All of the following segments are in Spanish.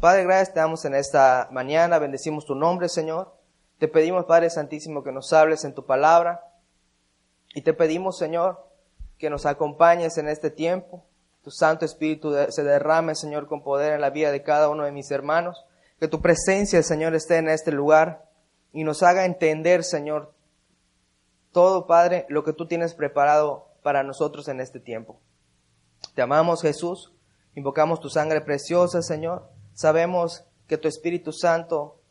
Padre, gracias te damos en esta mañana, bendecimos tu nombre, Señor. Te pedimos, Padre Santísimo, que nos hables en tu palabra. Y te pedimos, Señor, que nos acompañes en este tiempo. Tu Santo Espíritu se derrame, Señor, con poder en la vida de cada uno de mis hermanos. Que tu presencia, Señor, esté en este lugar y nos haga entender, Señor, todo, Padre, lo que tú tienes preparado para nosotros en este tiempo. Te amamos, Jesús. Invocamos tu sangre preciosa, Señor. Sabemos que tu Espíritu Santo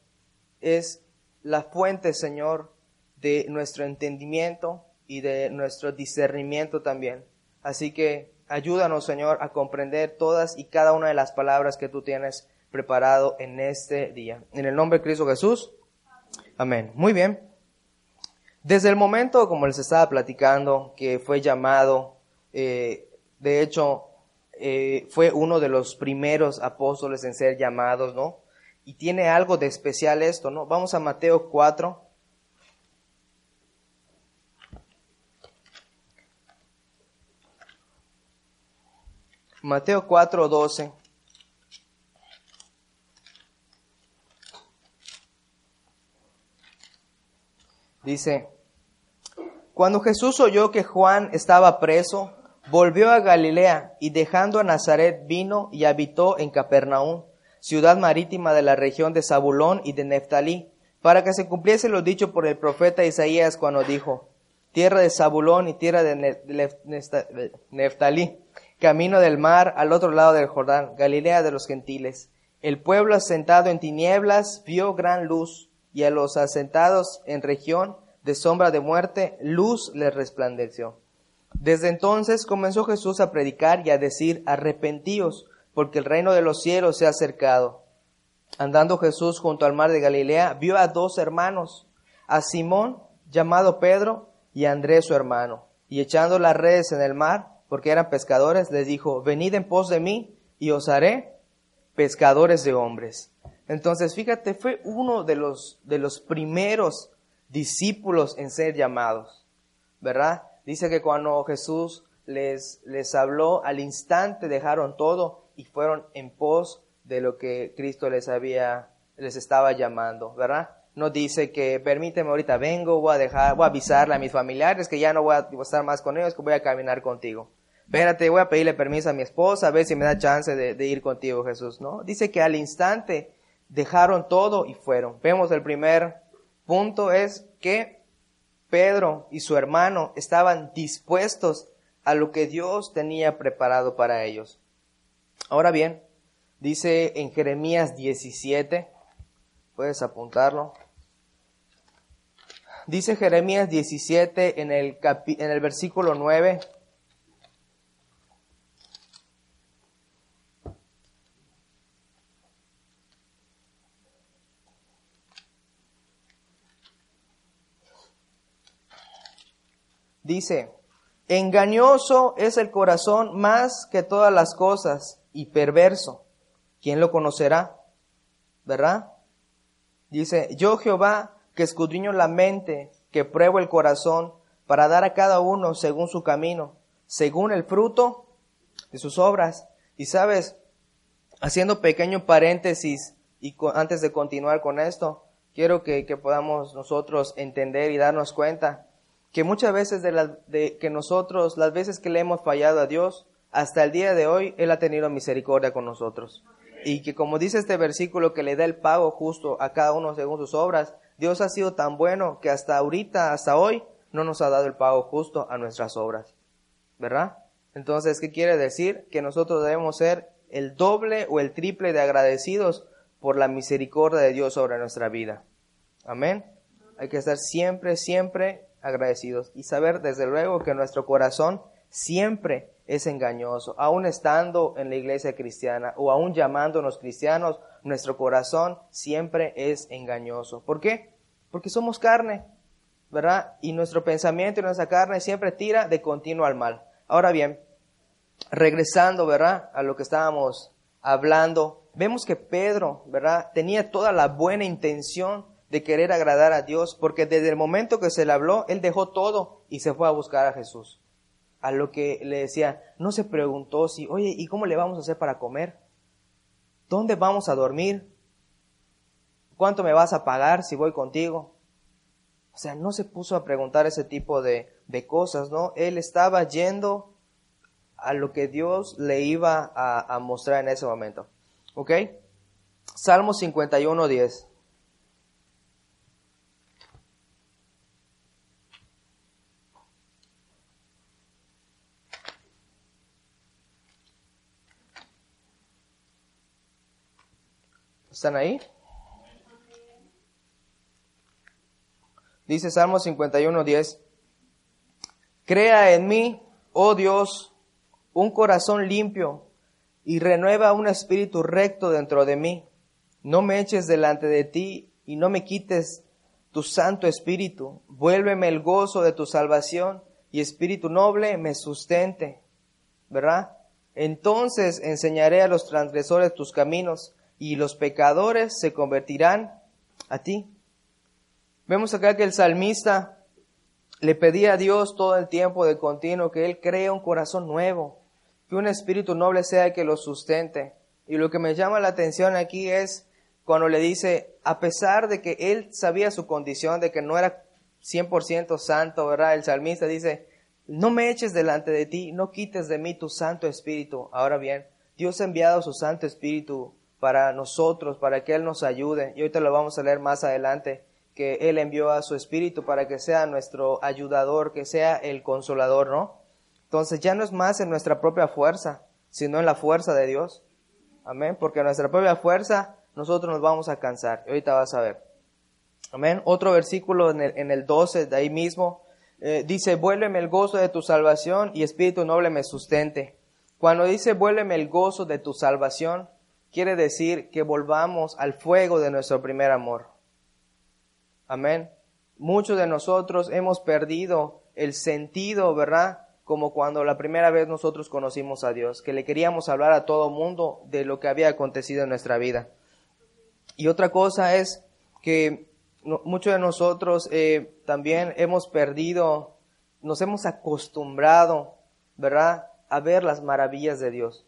es la fuente, Señor, de nuestro entendimiento y de nuestro discernimiento también. Así que ayúdanos, Señor, a comprender todas y cada una de las palabras que tú tienes preparado en este día. En el nombre de Cristo Jesús. Amén. Muy bien. Desde el momento, como les estaba platicando, que fue llamado, eh, de hecho, eh, fue uno de los primeros apóstoles en ser llamados, ¿no? Y tiene algo de especial esto, ¿no? Vamos a Mateo 4. Mateo 4, 12. Dice, cuando Jesús oyó que Juan estaba preso, volvió a Galilea y dejando a Nazaret vino y habitó en Capernaum, ciudad marítima de la región de Zabulón y de Neftalí, para que se cumpliese lo dicho por el profeta Isaías cuando dijo, tierra de Zabulón y tierra de Neftalí, camino del mar al otro lado del Jordán, Galilea de los gentiles. El pueblo asentado en tinieblas vio gran luz, y a los asentados en región de sombra de muerte, luz les resplandeció. Desde entonces comenzó Jesús a predicar y a decir, arrepentíos, porque el reino de los cielos se ha acercado. Andando Jesús junto al mar de Galilea, vio a dos hermanos, a Simón, llamado Pedro, y a Andrés su hermano, y echando las redes en el mar, porque eran pescadores, les dijo, venid en pos de mí, y os haré pescadores de hombres. Entonces, fíjate, fue uno de los, de los primeros discípulos en ser llamados, ¿verdad? Dice que cuando Jesús les, les habló, al instante dejaron todo y fueron en pos de lo que Cristo les había, les estaba llamando, ¿verdad? No dice que permíteme ahorita vengo, voy a dejar, voy a avisarle a mis familiares que ya no voy a estar más con ellos, que voy a caminar contigo. Espérate, voy a pedirle permiso a mi esposa a ver si me da chance de, de ir contigo, Jesús, ¿no? Dice que al instante dejaron todo y fueron. Vemos el primer punto es que Pedro y su hermano estaban dispuestos a lo que Dios tenía preparado para ellos. Ahora bien, dice en Jeremías 17, puedes apuntarlo. Dice Jeremías 17 en el, en el versículo 9, Dice, engañoso es el corazón más que todas las cosas y perverso. ¿Quién lo conocerá? ¿Verdad? Dice, yo Jehová que escudriño la mente, que pruebo el corazón, para dar a cada uno según su camino, según el fruto de sus obras. Y sabes, haciendo pequeño paréntesis y antes de continuar con esto, quiero que, que podamos nosotros entender y darnos cuenta que muchas veces de, la, de que nosotros, las veces que le hemos fallado a Dios, hasta el día de hoy Él ha tenido misericordia con nosotros. Y que como dice este versículo que le da el pago justo a cada uno según sus obras, Dios ha sido tan bueno que hasta ahorita, hasta hoy, no nos ha dado el pago justo a nuestras obras. ¿Verdad? Entonces, ¿qué quiere decir? Que nosotros debemos ser el doble o el triple de agradecidos por la misericordia de Dios sobre nuestra vida. Amén. Hay que estar siempre, siempre agradecidos y saber desde luego que nuestro corazón siempre es engañoso. Aún estando en la iglesia cristiana o aún llamándonos cristianos, nuestro corazón siempre es engañoso. ¿Por qué? Porque somos carne, ¿verdad? Y nuestro pensamiento y nuestra carne siempre tira de continuo al mal. Ahora bien, regresando, ¿verdad? A lo que estábamos hablando, vemos que Pedro, ¿verdad? Tenía toda la buena intención de querer agradar a Dios, porque desde el momento que se le habló, él dejó todo y se fue a buscar a Jesús. A lo que le decía, no se preguntó si, oye, ¿y cómo le vamos a hacer para comer? ¿dónde vamos a dormir? ¿Cuánto me vas a pagar si voy contigo? O sea, no se puso a preguntar ese tipo de, de cosas, ¿no? Él estaba yendo a lo que Dios le iba a, a mostrar en ese momento. ¿Ok? Salmo 51, 10. ¿Están ahí? Dice Salmo 51, 10. Crea en mí, oh Dios, un corazón limpio y renueva un espíritu recto dentro de mí. No me eches delante de ti y no me quites tu santo espíritu. Vuélveme el gozo de tu salvación y espíritu noble me sustente. ¿Verdad? Entonces enseñaré a los transgresores tus caminos y los pecadores se convertirán a ti. Vemos acá que el salmista le pedía a Dios todo el tiempo de continuo que Él cree un corazón nuevo, que un espíritu noble sea el que lo sustente. Y lo que me llama la atención aquí es cuando le dice, a pesar de que Él sabía su condición, de que no era 100% santo, ¿verdad? El salmista dice, no me eches delante de ti, no quites de mí tu santo espíritu. Ahora bien, Dios ha enviado su santo espíritu para nosotros, para que Él nos ayude. Y ahorita lo vamos a leer más adelante que Él envió a su Espíritu para que sea nuestro ayudador, que sea el consolador, ¿no? Entonces ya no es más en nuestra propia fuerza, sino en la fuerza de Dios. Amén. Porque nuestra propia fuerza nosotros nos vamos a cansar. Y ahorita vas a ver. Amén. Otro versículo en el, en el 12 de ahí mismo eh, dice, vuélveme el gozo de tu salvación y espíritu noble me sustente. Cuando dice, vuélveme el gozo de tu salvación, quiere decir que volvamos al fuego de nuestro primer amor. Amén. Muchos de nosotros hemos perdido el sentido, ¿verdad? Como cuando la primera vez nosotros conocimos a Dios, que le queríamos hablar a todo mundo de lo que había acontecido en nuestra vida. Y otra cosa es que muchos de nosotros eh, también hemos perdido, nos hemos acostumbrado, ¿verdad? A ver las maravillas de Dios.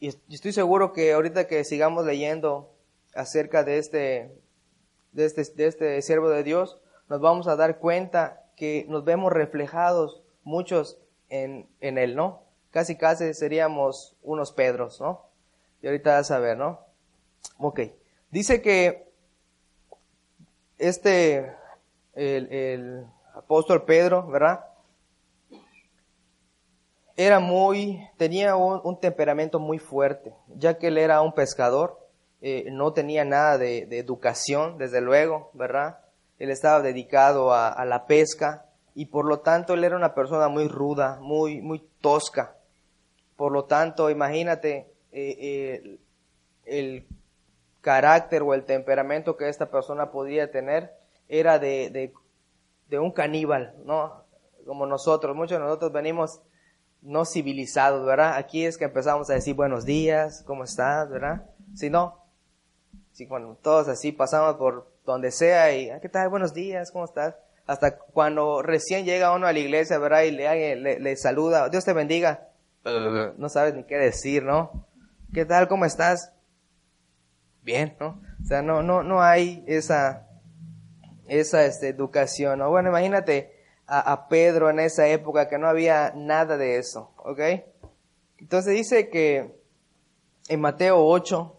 Y estoy seguro que ahorita que sigamos leyendo acerca de este de este, de este siervo de Dios, nos vamos a dar cuenta que nos vemos reflejados muchos en, en él, ¿no? Casi casi seríamos unos Pedros, ¿no? Y ahorita vas a ver, ¿no? Ok. Dice que este, el, el apóstol Pedro, ¿verdad? Era muy, tenía un, un temperamento muy fuerte, ya que él era un pescador eh, no tenía nada de, educación, desde luego, ¿verdad? Él estaba dedicado a, la pesca y por lo tanto él era una persona muy ruda, muy, muy tosca. Por lo tanto, imagínate eh, eh, el carácter o el temperamento que esta persona podía tener era de, de, de un caníbal, ¿no? Como nosotros, muchos de nosotros venimos no civilizados, ¿verdad? Aquí es que empezamos a decir buenos días, ¿cómo estás, verdad? Si no, Sí, cuando todos así pasamos por donde sea y, ah, ¿qué tal? Buenos días, ¿cómo estás? Hasta cuando recién llega uno a la iglesia, ¿verdad? Y le, le, saluda, Dios te bendiga. No sabes ni qué decir, ¿no? ¿Qué tal? ¿Cómo estás? Bien, ¿no? O sea, no, no, no hay esa, esa este, educación, ¿no? Bueno, imagínate a, Pedro en esa época que no había nada de eso, ¿ok? Entonces dice que en Mateo 8,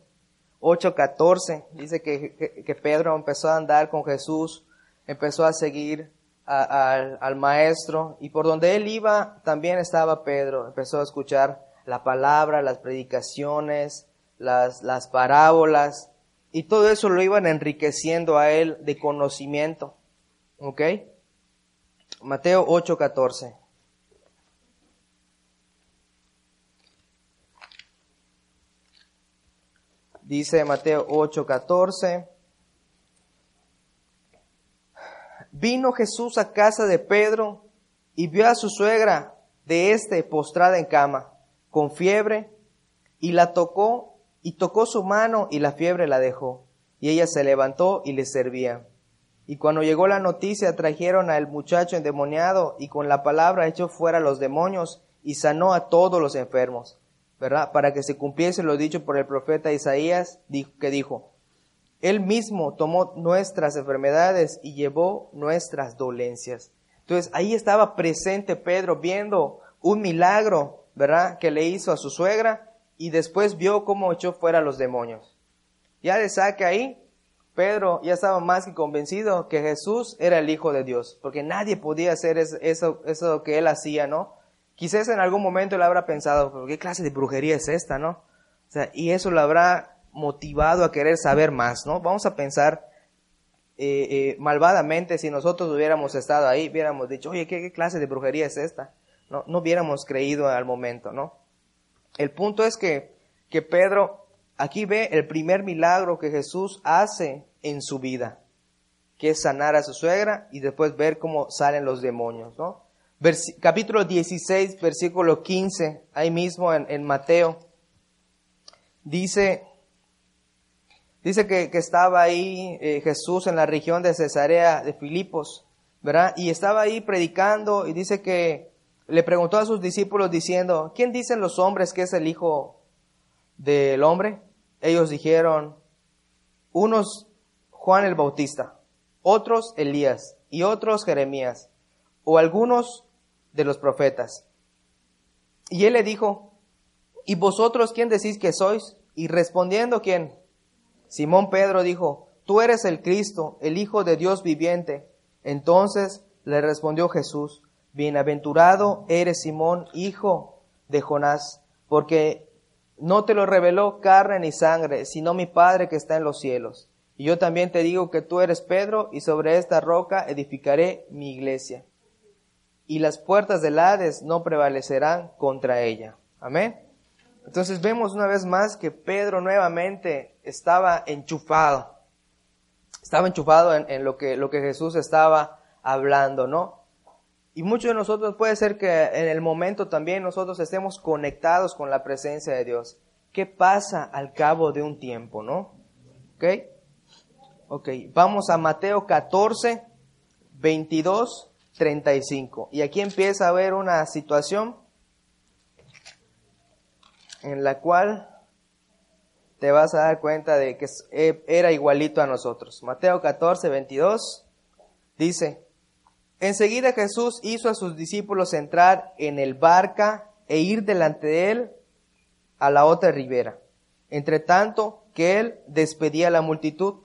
8.14 dice que, que, Pedro empezó a andar con Jesús, empezó a seguir al maestro y por donde él iba también estaba Pedro, empezó a escuchar la palabra, las predicaciones, las, las parábolas y todo eso lo iban enriqueciendo a él de conocimiento. ¿Ok? Mateo 8.14. Dice Mateo 8:14. Vino Jesús a casa de Pedro y vio a su suegra de este postrada en cama, con fiebre, y la tocó y tocó su mano y la fiebre la dejó. Y ella se levantó y le servía. Y cuando llegó la noticia trajeron al muchacho endemoniado y con la palabra echó fuera los demonios y sanó a todos los enfermos ¿verdad? Para que se cumpliese lo dicho por el profeta Isaías, que dijo, Él mismo tomó nuestras enfermedades y llevó nuestras dolencias. Entonces ahí estaba presente Pedro viendo un milagro, ¿verdad? Que le hizo a su suegra y después vio cómo echó fuera los demonios. Ya de saque ahí, Pedro ya estaba más que convencido que Jesús era el Hijo de Dios, porque nadie podía hacer eso, eso que él hacía, ¿no? Quizás en algún momento él habrá pensado, ¿qué clase de brujería es esta, no? O sea, y eso lo habrá motivado a querer saber más, ¿no? Vamos a pensar eh, eh, malvadamente si nosotros hubiéramos estado ahí, hubiéramos dicho, oye, ¿qué, clase de brujería es esta? No, no hubiéramos creído al momento, ¿no? El punto es que, que Pedro aquí ve el primer milagro que Jesús hace en su vida, que es sanar a su suegra y después ver cómo salen los demonios, ¿no? capítulo 16, versículo 15, ahí mismo en, Mateo, dice, dice que, estaba ahí eh, Jesús en la región de Cesarea de Filipos, ¿verdad? Y estaba ahí predicando y dice que le preguntó a sus discípulos diciendo, ¿quién dicen los hombres que es el Hijo del Hombre? Ellos dijeron, unos Juan el Bautista, otros Elías y otros Jeremías, o algunos de los profetas. Y él le dijo, ¿y vosotros quién decís que sois? Y respondiendo quién? Simón Pedro dijo, tú eres el Cristo, el Hijo de Dios viviente. Entonces le respondió Jesús, bienaventurado eres Simón, hijo de Jonás, porque no te lo reveló carne ni sangre, sino mi Padre que está en los cielos. Y yo también te digo que tú eres Pedro, y sobre esta roca edificaré mi iglesia y las puertas del Hades no prevalecerán contra ella. Amén. Entonces vemos una vez más que Pedro nuevamente estaba enchufado. Estaba enchufado en, lo, que, lo que Jesús estaba hablando, ¿no? Y muchos de nosotros puede ser que en el momento también nosotros estemos conectados con la presencia de Dios. ¿Qué pasa al cabo de un tiempo, no? ¿Ok? Ok, vamos a Mateo 14, 22 35. Y aquí empieza a haber una situación en la cual te vas a dar cuenta de que e, era igualito a nosotros. Mateo 14, 22 dice, enseguida Jesús hizo a sus discípulos entrar en el barca e ir delante de él a la otra ribera. Entre tanto que él despedía a la multitud.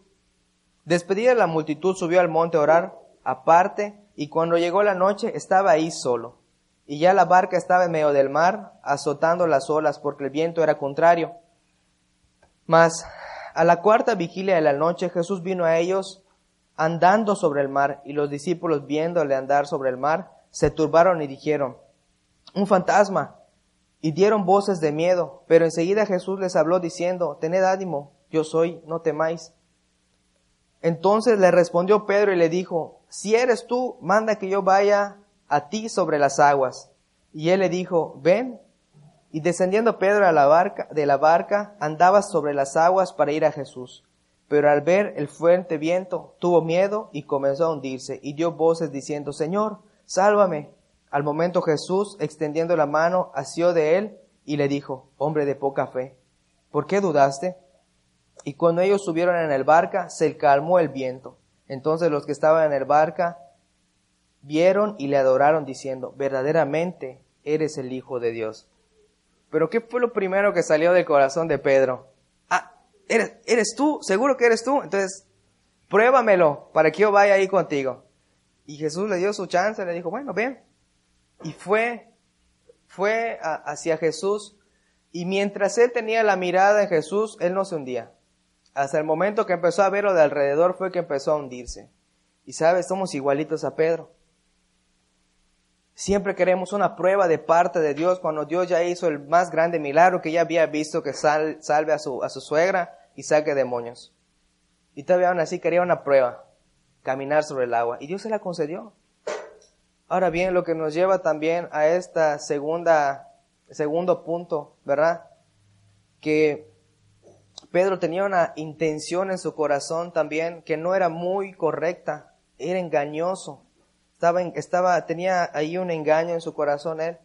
Despedida la multitud subió al monte a orar aparte y cuando llegó la noche estaba ahí solo. Y ya la barca estaba en medio del mar, azotando las olas porque el viento era contrario. Mas a la cuarta vigilia de la noche Jesús vino a ellos andando sobre el mar, y los discípulos viéndole andar sobre el mar, se turbaron y dijeron, un fantasma, y dieron voces de miedo, pero enseguida Jesús les habló diciendo, tened ánimo, yo soy, no temáis. Entonces le respondió Pedro y le dijo, si eres tú, manda que yo vaya a ti sobre las aguas. Y él le dijo, ven. Y descendiendo Pedro a la barca, de la barca, andaba sobre las aguas para ir a Jesús. Pero al ver el fuerte viento, tuvo miedo y comenzó a hundirse, y dio voces diciendo, Señor, sálvame. Al momento Jesús, extendiendo la mano, asió de él y le dijo, hombre de poca fe, ¿por qué dudaste? Y cuando ellos subieron en el barca, se calmó el viento. Entonces los que estaban en el barca vieron y le adoraron diciendo, verdaderamente eres el Hijo de Dios. Pero ¿qué fue lo primero que salió del corazón de Pedro? ¿Eres, eres tú? ¿Seguro que eres tú? Entonces, pruébamelo para que yo vaya ahí contigo. Y Jesús le dio su chance, le dijo, bueno, ven. Y fue, fue hacia Jesús. Y mientras él tenía la mirada en Jesús, él no se hundía. Hasta el momento que empezó a ver lo de alrededor fue que empezó a hundirse. Y sabes, somos igualitos a Pedro. Siempre queremos una prueba de parte de Dios cuando Dios ya hizo el más grande milagro que ya había visto que salve a su, a su suegra y saque demonios. Y todavía aún así quería una prueba, caminar sobre el agua. Y Dios se la concedió. Ahora bien, lo que nos lleva también a esta segunda, segundo punto, ¿verdad? Que Pedro tenía una intención en su corazón también que no era muy correcta, era engañoso. Estaba, estaba, tenía ahí un engaño en su corazón él.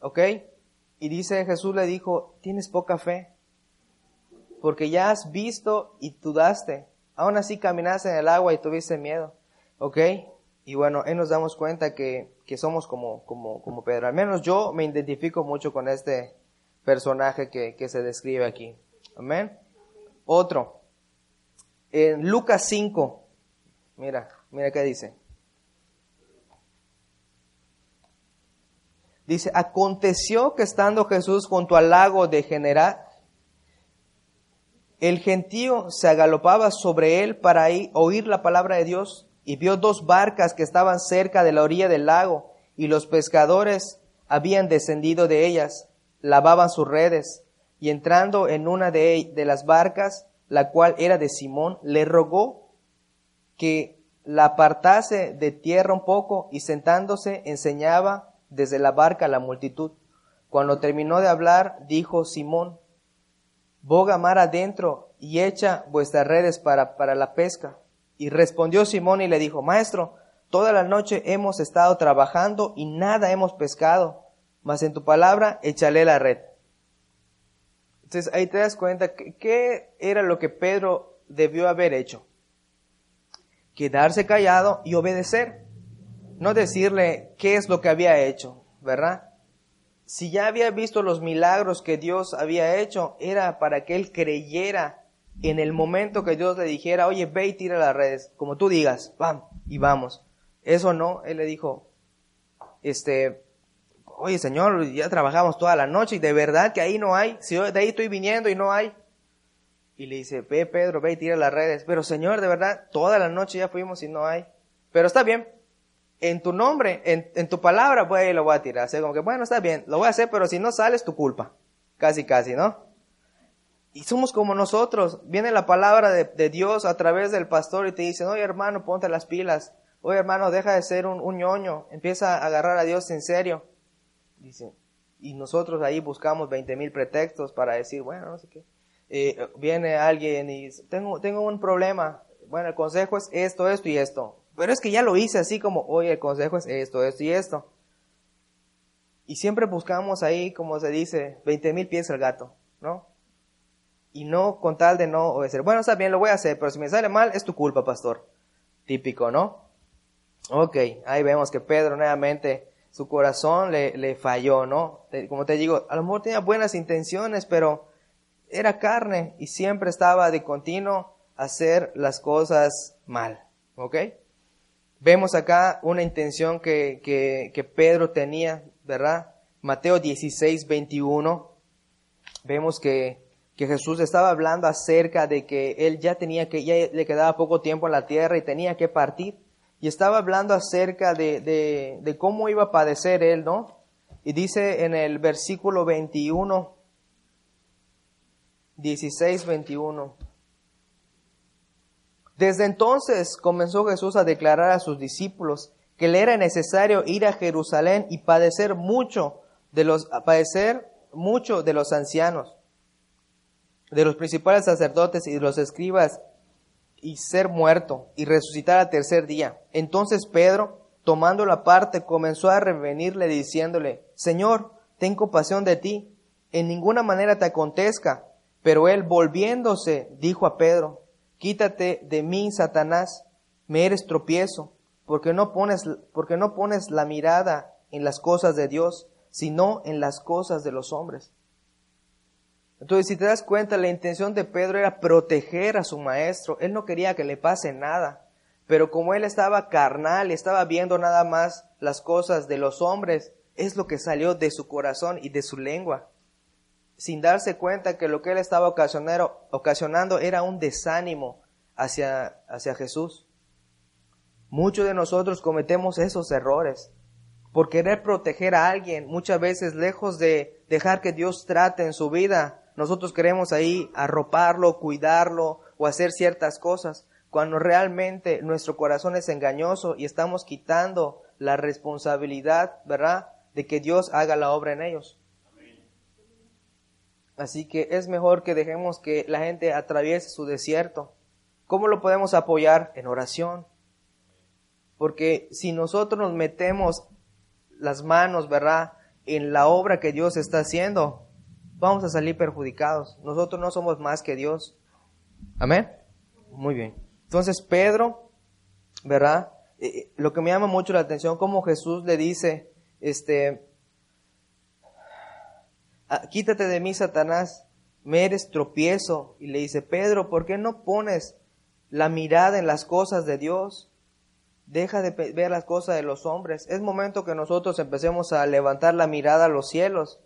¿Ok? Y dice Jesús le dijo, tienes poca fe, porque ya has visto y dudaste. Aún así caminaste en el agua y tuviste miedo. ¿Ok? Y bueno, ahí nos damos cuenta que, que somos como, como, como Pedro. Al menos yo me identifico mucho con este personaje que, que se describe aquí. Amén. Otro. En Lucas 5. Mira, mira qué dice. Dice, aconteció que estando Jesús junto al lago de el gentío se agalopaba sobre él para oír la palabra de Dios y vio dos barcas que estaban cerca de la orilla del lago y los pescadores habían descendido de ellas, lavaban sus redes y entrando en una de, de las barcas, la cual era de Simón, le rogó que la apartase de tierra un poco y sentándose enseñaba desde la barca a la multitud. Cuando terminó de hablar, dijo Simón, boga mar adentro y echa vuestras redes para, para la pesca. Y respondió Simón y le dijo, Maestro, toda la noche hemos estado trabajando y nada hemos pescado, mas en tu palabra echaré la red. Entonces ahí te das cuenta qué era lo que Pedro debió haber hecho. Quedarse callado y obedecer no decirle qué es lo que había hecho, ¿verdad? Si ya había visto los milagros que Dios había hecho, era para que él creyera en el momento que Dios le dijera, oye, ve y tira las redes, como tú digas, vamos, y vamos. Eso no, él le dijo, este, oye Señor, ya trabajamos toda la noche y de verdad que ahí no hay, si yo de ahí estoy viniendo y no hay. Y le dice, ve Pedro, ve y tira las redes. Pero Señor, de verdad, toda la noche ya fuimos y no hay. Pero está bien, en tu nombre, en, tu palabra, pues lo voy a tirar. O como que, bueno, está bien, lo voy a hacer, pero si no sales, tu culpa. Casi, casi, ¿no? Y somos como nosotros. Viene la palabra de, Dios a través del pastor y te dice, oye hermano, ponte las pilas. Oye hermano, deja de ser un, un ñoño. Empieza a agarrar a Dios en serio. Dice, y nosotros ahí buscamos 20 mil pretextos para decir, bueno, no sé qué. Eh, viene alguien y dice, tengo, tengo un problema. Bueno, el consejo es esto, esto y esto. Pero es que ya lo hice así como, oye, el consejo es esto, esto y esto. Y siempre buscamos ahí, como se dice, 20 mil pies al gato, ¿no? Y no con tal de no obedecer. Bueno, está bien, lo voy a hacer, pero si me sale mal, es tu culpa, pastor. Típico, ¿no? Ok, ahí vemos que Pedro nuevamente, su corazón le, le falló, ¿no? Como te digo, a lo mejor tenía buenas intenciones, pero era carne y siempre estaba de continuo hacer las cosas mal, ¿ok? Vemos acá una intención que, que, Pedro tenía, ¿verdad? Mateo 16, 21. Vemos que, que Jesús estaba hablando acerca de que él ya tenía que, ya le quedaba poco tiempo en la tierra y tenía que partir. Y estaba hablando acerca de, de, de cómo iba a padecer él, ¿no? Y dice en el versículo 21, 16, 21. Desde entonces comenzó Jesús a declarar a sus discípulos que le era necesario ir a Jerusalén y padecer mucho de los padecer mucho de los ancianos, de los principales sacerdotes y de los escribas y ser muerto y resucitar al tercer día. Entonces Pedro, tomando la parte, comenzó a revenirle diciéndole, Señor, ten compasión de ti, en ninguna manera te acontezca. Pero él volviéndose dijo a Pedro, Quítate de mí, Satanás, me eres tropiezo, porque no pones, porque no pones la mirada en las cosas de Dios, sino en las cosas de los hombres. Entonces, si te das cuenta, la intención de Pedro era proteger a su maestro. Él no quería que le pase nada. Pero como él estaba carnal estaba viendo nada más las cosas de los hombres, es lo que salió de su corazón y de su lengua sin darse cuenta que lo que él estaba ocasionando era un desánimo hacia, hacia Jesús. Muchos de nosotros cometemos esos errores por querer proteger a alguien, muchas veces lejos de dejar que Dios trate en su vida, nosotros queremos ahí arroparlo, cuidarlo o hacer ciertas cosas, cuando realmente nuestro corazón es engañoso y estamos quitando la responsabilidad, ¿verdad?, de que Dios haga la obra en ellos. Así que es mejor que dejemos que la gente atraviese su desierto. ¿Cómo lo podemos apoyar? En oración. Porque si nosotros nos metemos las manos, ¿verdad? en la obra que Dios está haciendo, vamos a salir perjudicados. Nosotros no somos más que Dios. Amén. Muy bien. Entonces Pedro, ¿verdad? Eh, eh, lo que me llama mucho la atención, como Jesús le dice, este, quítate de mí, Satanás, me eres tropiezo. Y le dice, Pedro, ¿por qué no pones la mirada en las cosas de Dios? Deja de ver las cosas de los hombres. Es momento que nosotros empecemos a levantar la mirada a los cielos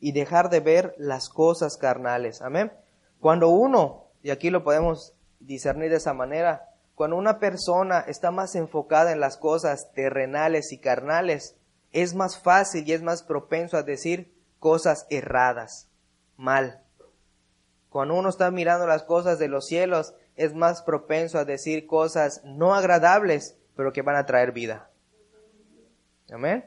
y dejar de ver las cosas carnales. Amén. Cuando uno, y aquí lo podemos discernir de esa manera, cuando una persona está más enfocada en las cosas terrenales y carnales, es más fácil y es más propenso a decir cosas erradas, mal. Cuando uno está mirando las cosas de los cielos, es más propenso a decir cosas no agradables, pero que van a traer vida. Amén.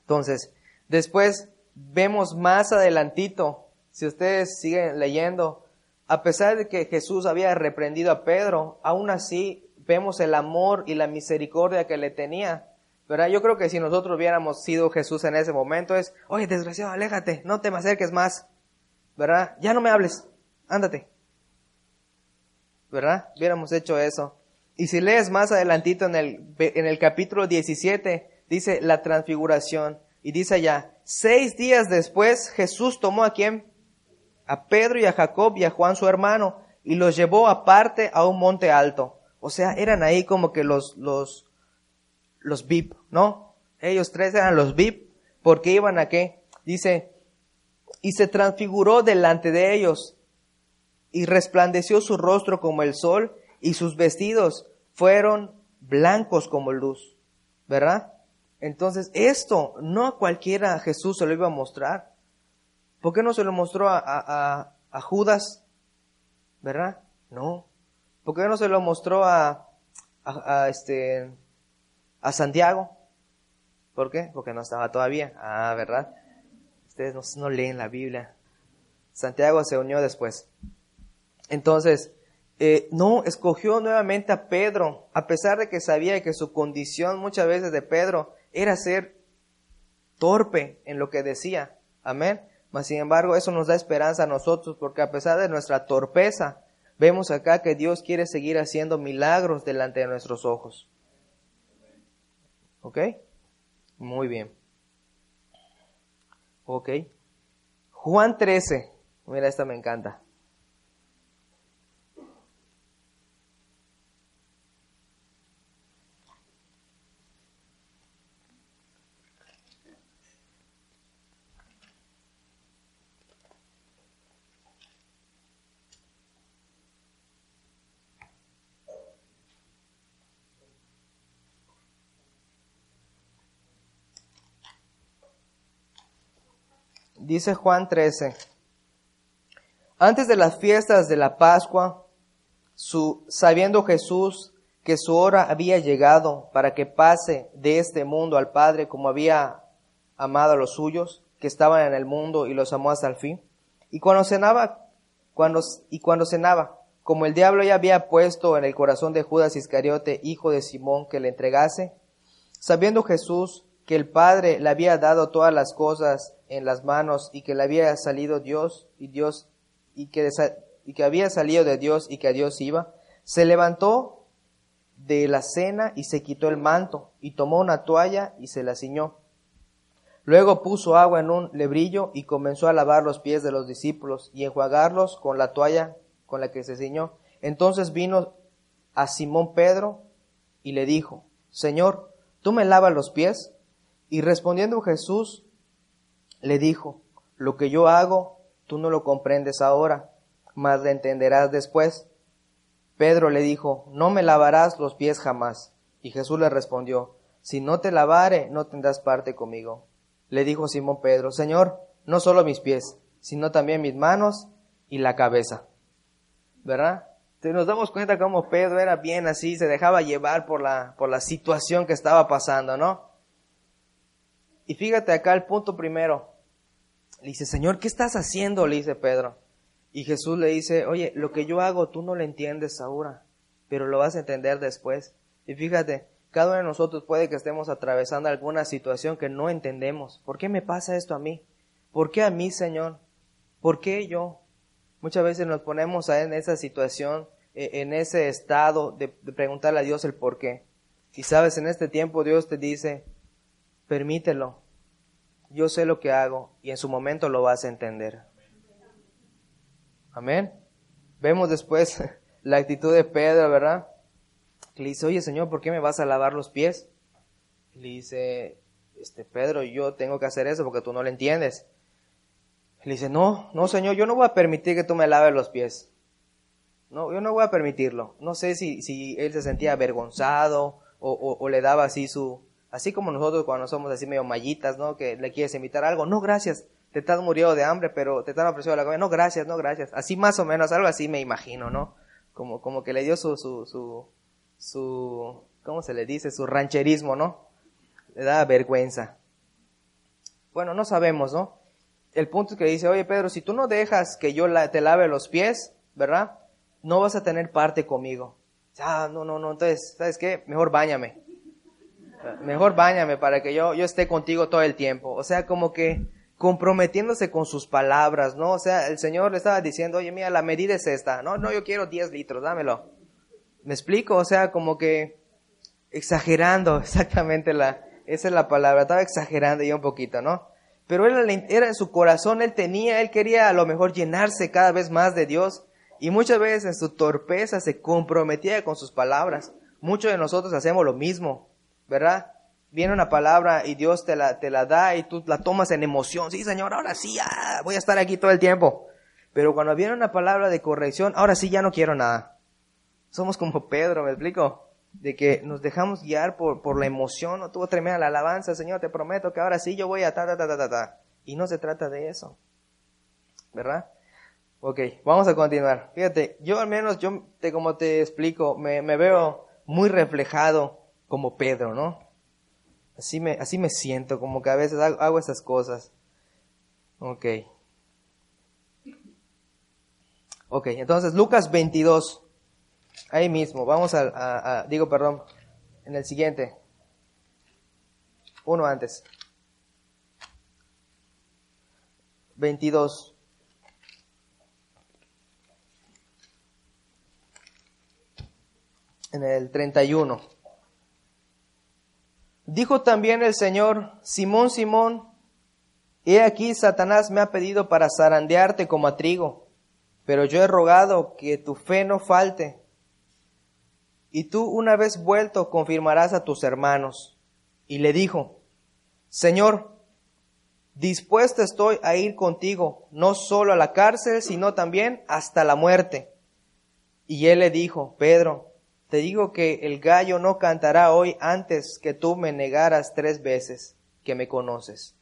Entonces, después vemos más adelantito, si ustedes siguen leyendo, a pesar de que Jesús había reprendido a Pedro, aún así vemos el amor y la misericordia que le tenía. ¿Verdad? Yo creo que si nosotros hubiéramos sido Jesús en ese momento es, oye, desgraciado, aléjate, no te me acerques más. ¿Verdad? Ya no me hables, ándate. ¿Verdad? Hubiéramos hecho eso. Y si lees más adelantito en el, en el capítulo 17, dice la transfiguración. Y dice allá, seis días después Jesús tomó a quién? A Pedro y a Jacob y a Juan su hermano y los llevó aparte a un monte alto. O sea, eran ahí como que los, los, los VIP, ¿no? Ellos tres eran los VIP porque iban a qué? Dice, y se transfiguró delante de ellos y resplandeció su rostro como el sol y sus vestidos fueron blancos como luz, ¿verdad? Entonces, esto no a cualquiera Jesús se lo iba a mostrar. ¿Por qué no se lo mostró a, a, a Judas? ¿Verdad? No. ¿Por qué no se lo mostró a, a, este, a Santiago? ¿Por qué? Porque no estaba todavía. Ah, ¿verdad? Ustedes no, no leen la Biblia. Santiago se unió después. Entonces, eh, no, escogió nuevamente a Pedro, a pesar de que sabía que su condición muchas veces de Pedro era ser torpe en lo que decía. Amén. Mas sin embargo, eso nos da esperanza a nosotros, porque a pesar de nuestra torpeza, vemos acá que Dios quiere seguir haciendo milagros delante de nuestros ojos. ¿Ok? Muy bien. Ok. Juan 13. Mira, esta me encanta. Dice Juan 13, antes de las fiestas de la Pascua, su, sabiendo Jesús que su hora había llegado para que pase de este mundo al Padre como había amado a los suyos que estaban en el mundo y los amó hasta el fin. Y cuando cenaba, cuando, y cuando cenaba, como el diablo ya había puesto en el corazón de Judas Iscariote, hijo de Simón, que le entregase, sabiendo Jesús que el Padre le había dado todas las cosas en las manos y que le había salido Dios y Dios y que, y que había salido de Dios y que a Dios iba, se levantó de la cena y se quitó el manto y tomó una toalla y se la ciñó. Luego puso agua en un lebrillo y comenzó a lavar los pies de los discípulos y enjuagarlos con la toalla con la que se ciñó. Entonces vino a Simón Pedro y le dijo, Señor, ¿tú me lavas los pies? Y respondiendo Jesús le dijo, lo que yo hago, tú no lo comprendes ahora, mas lo entenderás después. Pedro le dijo, no me lavarás los pies jamás. Y Jesús le respondió, si no te lavare, no tendrás parte conmigo. Le dijo Simón Pedro, Señor, no solo mis pies, sino también mis manos y la cabeza. ¿Verdad? Entonces nos damos cuenta cómo Pedro era bien así, se dejaba llevar por la, por la situación que estaba pasando, ¿no? Y fíjate acá el punto primero. Le dice, Señor, ¿qué estás haciendo? Le dice Pedro. Y Jesús le dice, oye, lo que yo hago tú no lo entiendes ahora, pero lo vas a entender después. Y fíjate, Cada uno de nosotros puede que estemos atravesando alguna situación que no entendemos. ¿Por qué me pasa esto a mí? ¿Por qué a mí, Señor? ¿Por qué yo? Muchas veces nos ponemos en esa situación, e, en ese estado de, preguntarle a Dios el por qué. Y sabes, en este tiempo Dios te dice, permítelo. Yo sé lo que hago y en su momento lo vas a entender. Amén. Vemos después la actitud de Pedro, ¿verdad? le dice, oye Señor, ¿por qué me vas a lavar los pies? le dice, este Pedro, yo tengo que hacer eso porque tú no lo entiendes. le dice, no, no Señor, yo no voy a permitir que tú me laves los pies. No, yo no voy a permitirlo. No sé si, si él se sentía avergonzado o, o, le daba así su, así como nosotros cuando somos así medio mallitas, ¿no? Que le quieres invitar algo. No, gracias. Te estás muriendo de hambre, pero te están ofreciendo la comida. No, gracias, no, gracias. Así más o menos, algo así me imagino, ¿no? Como, como que le dio su, su, su, su, ¿cómo se le dice? Su rancherismo, ¿no? Le da vergüenza. Bueno, no sabemos, ¿no? El punto es que dice, oye Pedro, si tú no dejas que yo te lave los pies, ¿verdad? No vas a tener parte conmigo. Ah, no, no, no, entonces, ¿sabes qué? Mejor bañame. Mejor bañame para que yo, yo esté contigo todo el tiempo. O sea, como que comprometiéndose con sus palabras, ¿no? O sea, el Señor le estaba diciendo, oye, mira, la medida es esta. No, no, yo quiero 10 litros, dámelo. ¿Me explico? O sea, como que exagerando exactamente la, esa es la palabra, estaba exagerando ya un poquito, ¿no? Pero él era en su corazón, él tenía, él quería a lo mejor llenarse cada vez más de Dios y muchas veces en su torpeza se comprometía con sus palabras. Muchos de nosotros hacemos lo mismo, ¿verdad? Viene una palabra y Dios te la, te la da y tú la tomas en emoción. Sí, Señor, ahora sí, ya voy a estar aquí todo el tiempo. Pero cuando viene una palabra de corrección, ahora sí ya no quiero nada. Somos como Pedro, ¿me explico? De que nos dejamos guiar por, por la emoción, no tuvo tremenda la alabanza, Señor, te prometo que ahora sí yo voy a ta, ta, ta, ta, ta, Y no se trata de eso. ¿Verdad? Ok, vamos a continuar. Fíjate, yo al menos, yo te, como te explico, me, me veo muy reflejado como Pedro, ¿no? Así me, así me siento, como que a veces hago, hago esas cosas. Ok. Ok, entonces Lucas 22. Ahí mismo, vamos a, digo, perdón, en el siguiente. Uno antes. 22. En el 31. Dijo también el Señor, Simón, Simón, he aquí Satanás me ha pedido para zarandearte como a trigo, pero yo he rogado que tu fe no falte y tú una vez vuelto confirmarás a tus hermanos. Y le dijo, Señor, dispuesto estoy a ir contigo, no solo a la cárcel, sino también hasta la muerte. Y él le dijo, Pedro, te digo que el gallo no cantará hoy antes que tú me negaras tres veces que me conoces.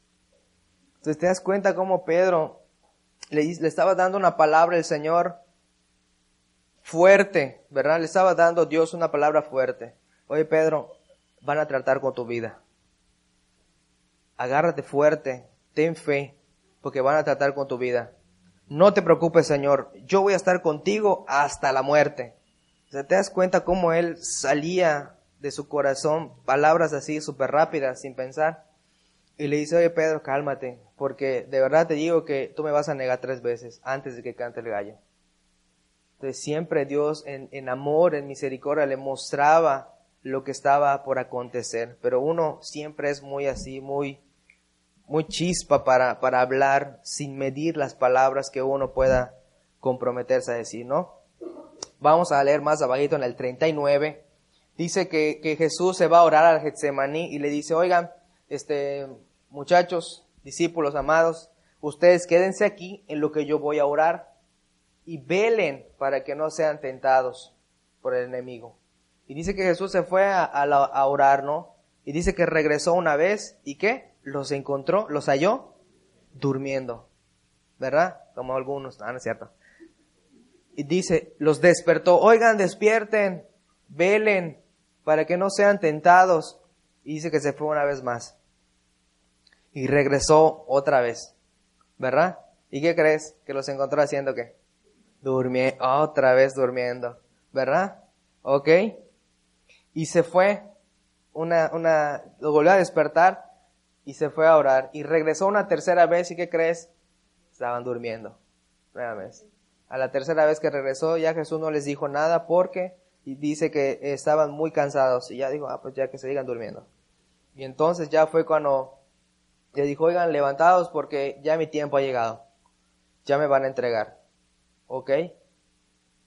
Entonces te das cuenta cómo Pedro le, le estaba dando una palabra al Señor fuerte, ¿verdad? Le estaba dando Dios una palabra fuerte. Oye, Pedro, van a tratar con tu vida. Agárrate fuerte, ten fe, porque van a tratar con tu vida. No te preocupes, Señor, yo voy a estar contigo hasta la muerte. ¿Te das cuenta cómo él salía de su corazón palabras así súper rápidas, sin pensar? Y le dice, oye Pedro, cálmate, porque de verdad te digo que tú me vas a negar tres veces antes de que cante el gallo. Entonces siempre Dios en, amor, en misericordia, le mostraba lo que estaba por acontecer. Pero uno siempre es muy así, muy, muy chispa para, para hablar sin medir las palabras que uno pueda comprometerse a decir, ¿no? Vamos a leer más abajito en el 39. Dice que, que Jesús se va a orar al Getsemaní y le dice, oigan, este, muchachos, discípulos amados, ustedes quédense aquí en lo que yo voy a orar y velen para que no sean tentados por el enemigo. Y dice que Jesús se fue a, orar, ¿no? Y dice que regresó una vez y que los encontró, los halló durmiendo, ¿verdad? Como algunos, ah, no es cierto. Y dice, los despertó, oigan, despierten, velen para que no sean tentados. Y dice que se fue una vez más. Y regresó otra vez, ¿verdad? ¿Y qué crees? Que los encontró haciendo qué? durmiendo, otra vez durmiendo, ¿verdad? ¿Ok? Y se fue. una, una, lo volvió a despertar y se fue a orar. Y regresó una tercera vez y ¿qué crees? Estaban durmiendo. Nuevamente. A la tercera vez que regresó ya Jesús no les dijo nada porque dice que estaban muy cansados y ya dijo, ah, pues ya que se sigan durmiendo. Y entonces ya fue cuando le dijo, oigan, levantados porque ya mi tiempo ha llegado. Ya me van a entregar. ¿Ok?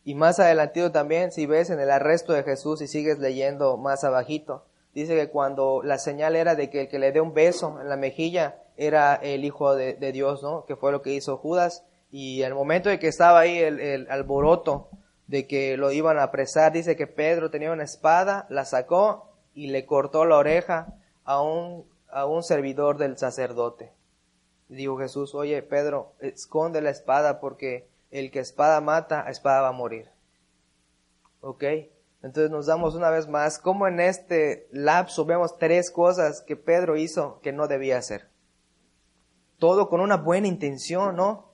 Y más adelantito también, si ves en el arresto de Jesús y sigues leyendo más abajito, dice que cuando la señal era de que el que le dé un beso en la mejilla era el Hijo de, Dios, ¿no? Que fue lo que hizo Judas. Y al momento de que estaba ahí el, alboroto de que lo iban a apresar, dice que Pedro tenía una espada, la sacó y le cortó la oreja a un, a un servidor del sacerdote. Dijo Jesús, oye Pedro, esconde la espada porque el que espada mata, a espada va a morir. ¿Ok? Entonces nos damos una vez más como en este lapso vemos tres cosas que Pedro hizo que no debía hacer. Todo con una buena intención, ¿no?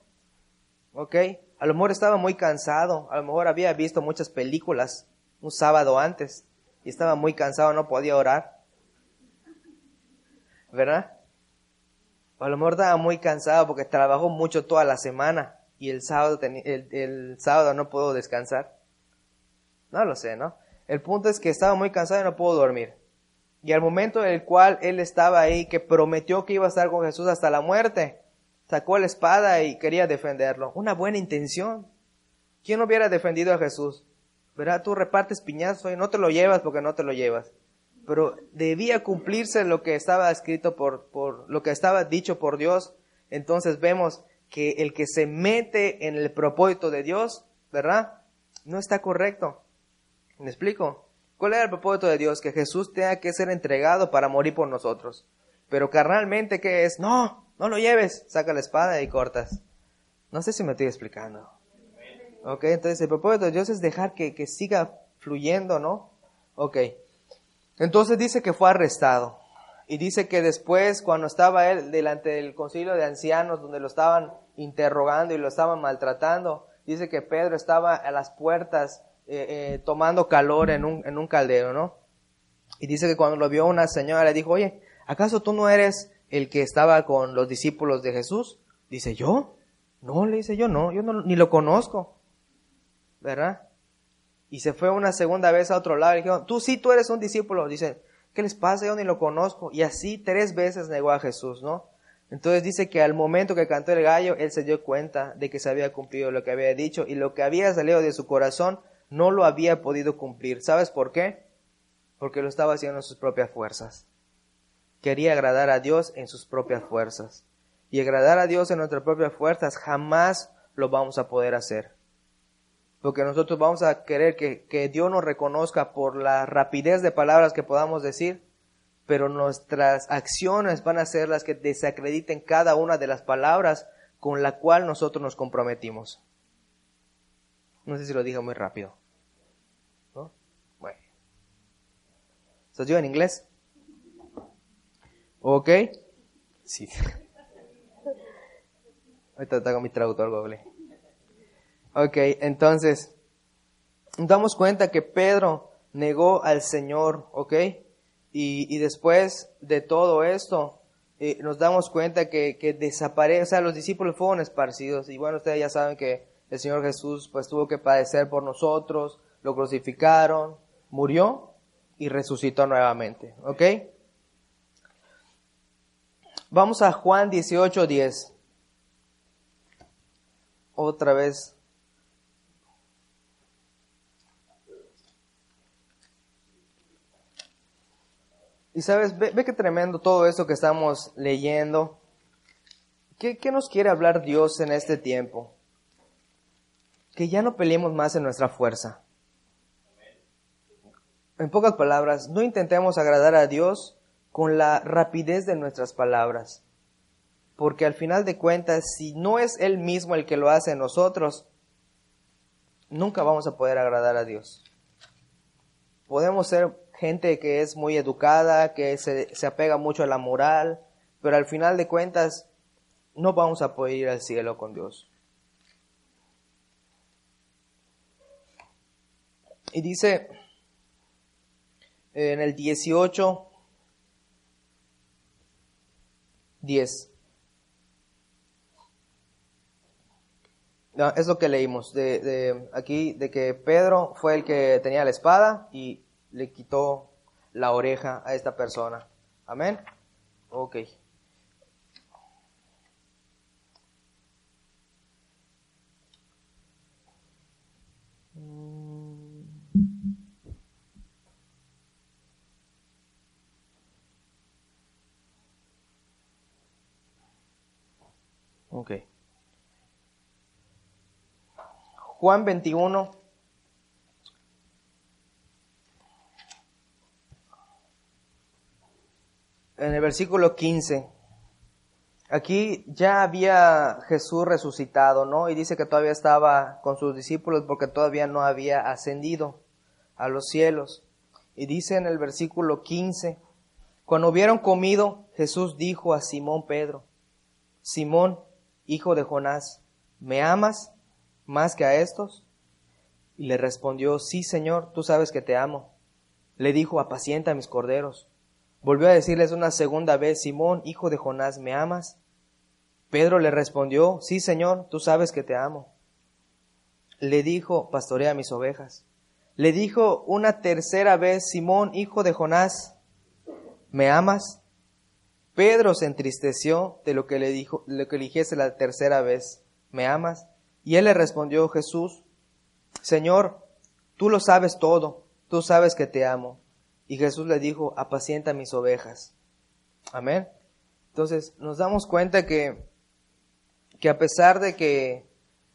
¿Ok? A lo mejor estaba muy cansado, a lo mejor había visto muchas películas un sábado antes y estaba muy cansado, no podía orar. ¿Verdad? a lo mejor estaba muy cansado porque trabajó mucho toda la semana y el sábado, el, sábado no puedo descansar. No lo sé, ¿no? El punto es que estaba muy cansado y no pudo dormir. Y al momento en el cual él estaba ahí, que prometió que iba a estar con Jesús hasta la muerte, sacó la espada y quería defenderlo. Una buena intención. ¿Quién hubiera defendido a Jesús? ¿Verdad? Tú repartes piñazo y no te lo llevas porque no te lo llevas. Pero debía cumplirse lo que estaba escrito por, por lo que estaba dicho por Dios. Entonces vemos que el que se mete en el propósito de Dios, ¿verdad? No está correcto. ¿Me explico? ¿Cuál era el propósito de Dios? Que Jesús tenga que ser entregado para morir por nosotros. Pero carnalmente, ¿qué es? No, no lo lleves, saca la espada y cortas. No sé si me estoy explicando. Ok, entonces el propósito de Dios es dejar que, que siga fluyendo, ¿no? Ok. Entonces dice que fue arrestado. Y dice que después, cuando estaba él delante del concilio de ancianos, donde lo estaban interrogando y lo estaban maltratando, dice que Pedro estaba a las puertas eh, eh, tomando calor en un, en un caldero, ¿no? Y dice que cuando lo vio una señora le dijo, oye, ¿acaso tú no eres el que estaba con los discípulos de Jesús? Dice, ¿yo? No, le dice yo, no, yo no, ni lo conozco. ¿Verdad? Y se fue una segunda vez a otro lado y dijo, tú sí, tú eres un discípulo. Dice, ¿qué les pasa? Yo ni lo conozco. Y así tres veces negó a Jesús, ¿no? Entonces dice que al momento que cantó el gallo, él se dio cuenta de que se había cumplido lo que había dicho y lo que había salido de su corazón no lo había podido cumplir. ¿Sabes por qué? Porque lo estaba haciendo en sus propias fuerzas quería agradar a Dios en sus propias fuerzas. Y agradar a Dios en nuestras propias fuerzas jamás lo vamos a poder hacer. Porque nosotros vamos a querer que, que Dios nos reconozca por la rapidez de palabras que podamos decir, pero nuestras acciones van a ser las que desacrediten cada una de las palabras con la cual nosotros nos comprometimos. No sé si lo dije muy rápido. ¿No? Bueno. ¿Estás yo en inglés? ¿Ok? Sí. Ahorita tengo mi traductor. Ok, entonces, damos cuenta que Pedro negó al Señor, ¿ok? Y, y después de todo esto, eh, nos damos cuenta que, que desaparece, o sea, los discípulos fueron esparcidos. Y bueno, ustedes ya saben que el Señor Jesús pues tuvo que padecer por nosotros, lo crucificaron, murió y resucitó nuevamente, ¿ok? Vamos a Juan 18, 10. Otra vez. Y sabes, ve, qué tremendo todo eso que estamos leyendo. ¿Qué, ¿Qué nos quiere hablar Dios en este tiempo? Que ya no peleemos más en nuestra fuerza. En pocas palabras, no intentemos agradar a Dios con la rapidez de nuestras palabras. Porque al final de cuentas, si no es Él mismo el que lo hace en nosotros, nunca vamos a poder agradar a Dios. Podemos ser gente que es muy educada, que se, se apega mucho a la moral, pero al final de cuentas no vamos a poder ir al cielo con Dios. Y dice en el 18, 10. es lo que leímos, de, de, aquí, de que Pedro fue el que tenía la espada y le quitó la oreja a esta persona. Amén. Ok. Juan 21. En el versículo 15. Aquí ya había Jesús resucitado, ¿no? Y dice que todavía estaba con sus discípulos porque todavía no había ascendido a los cielos. Y dice en el versículo 15, cuando hubieron comido, Jesús dijo a Simón Pedro, Simón, hijo de Jonás, ¿me amas más que a estos? Y le respondió, sí, Señor, tú sabes que te amo. Le dijo, apacienta mis corderos. Volvió a decirles una segunda vez, Simón, hijo de Jonás, ¿me amas? Pedro le respondió, sí, Señor, tú sabes que te amo. Le dijo, pastorea mis ovejas. Le dijo una tercera vez, Simón, hijo de Jonás, ¿me amas? Pedro se entristeció de lo que le dijo, lo que dijese la tercera vez, ¿me amas? Y él le respondió, Jesús, Señor, tú lo sabes todo, tú sabes que te amo. Y Jesús le dijo, apacienta mis ovejas. Amén. Entonces nos damos cuenta que, que a pesar de que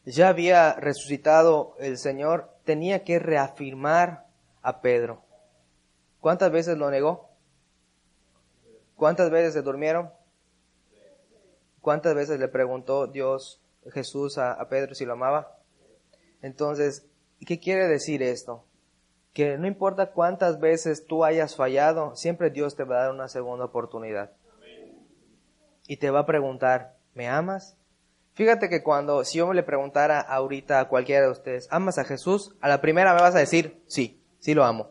ya había resucitado el Señor, tenía que reafirmar a Pedro. ¿Cuántas veces lo negó? ¿Cuántas veces se durmieron? ¿Cuántas veces le preguntó Dios, Jesús a, Pedro si lo amaba? Entonces, ¿qué quiere decir esto? Que no importa cuántas veces tú hayas fallado, siempre Dios te va a dar una segunda oportunidad. Y te va a preguntar, ¿me amas? Fíjate que cuando, si yo me le preguntara ahorita a cualquiera de ustedes, ¿amas a Jesús? A la primera me vas a decir, sí, sí lo amo.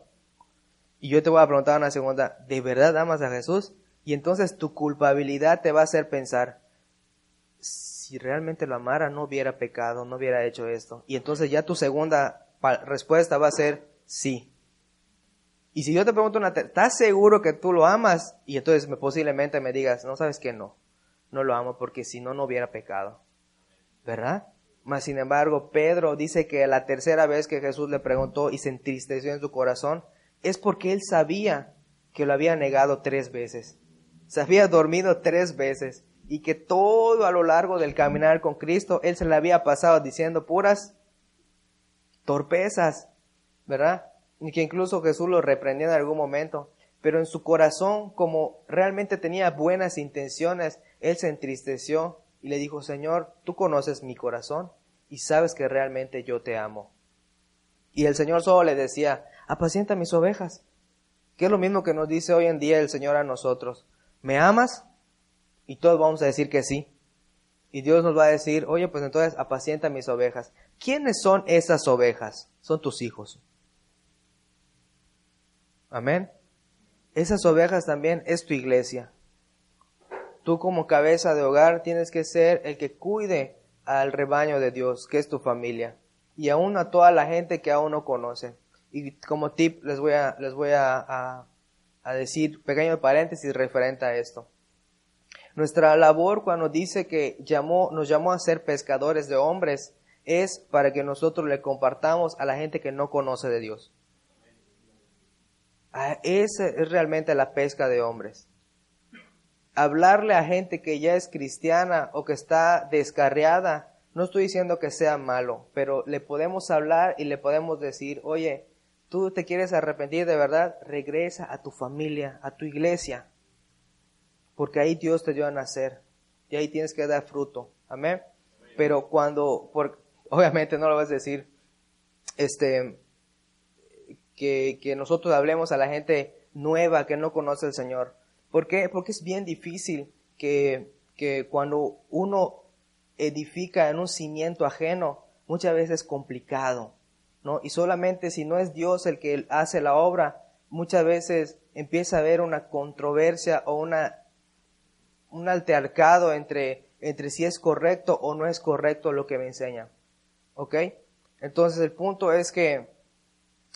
Y yo te voy a preguntar una segunda, ¿de verdad amas a Jesús? Y entonces tu culpabilidad te va a hacer pensar, si realmente lo amara, no hubiera pecado, no hubiera hecho esto. Y entonces ya tu segunda respuesta va a ser sí. Y si yo te pregunto una, ¿estás seguro que tú lo amas? Y entonces me, posiblemente me digas, no sabes que no, no lo amo porque si no, no hubiera pecado. ¿Verdad? Mas sin embargo, Pedro dice que la tercera vez que Jesús le preguntó y se entristeció en su corazón, es porque él sabía que lo había negado tres veces se había dormido tres veces y que todo a lo largo del caminar con Cristo, él se le había pasado diciendo puras torpezas, ¿verdad? Y que incluso Jesús lo reprendió en algún momento, pero en su corazón, como realmente tenía buenas intenciones, él se entristeció y le dijo, Señor, tú conoces mi corazón y sabes que realmente yo te amo. Y el Señor solo le decía, apacienta mis ovejas, que es lo mismo que nos dice hoy en día el Señor a nosotros. ¿Me amas? Y todos vamos a decir que sí. Y Dios nos va a decir, oye, pues entonces apacienta mis ovejas. ¿Quiénes son esas ovejas? Son tus hijos. Amén. Esas ovejas también es tu iglesia. Tú como cabeza de hogar tienes que ser el que cuide al rebaño de Dios, que es tu familia. Y aún a toda la gente que aún no conoce. Y como tip les voy a, les voy a a decir, pequeño paréntesis referente a esto. Nuestra labor cuando dice que llamó, nos llamó a ser pescadores de hombres es para que nosotros le compartamos a la gente que no conoce de Dios. Ah, esa es realmente la pesca de hombres. Hablarle a gente que ya es cristiana o que está descarriada, no estoy diciendo que sea malo, pero le podemos hablar y le podemos decir, oye, tú te quieres arrepentir de verdad, regresa a tu familia, a tu iglesia, porque ahí Dios te dio a nacer y ahí tienes que dar fruto. Amén. Pero cuando, por, obviamente no lo vas a decir, este, que, que nosotros hablemos a la gente nueva que no conoce al Señor. ¿Por qué? Porque es bien difícil que, que cuando uno edifica en un cimiento ajeno, muchas veces es complicado y solamente si no es Dios el que hace la obra, muchas veces empieza a haber una controversia o una, un altercado entre, entre si es correcto o no es correcto lo que me enseña. ¿Ok? Entonces el punto es que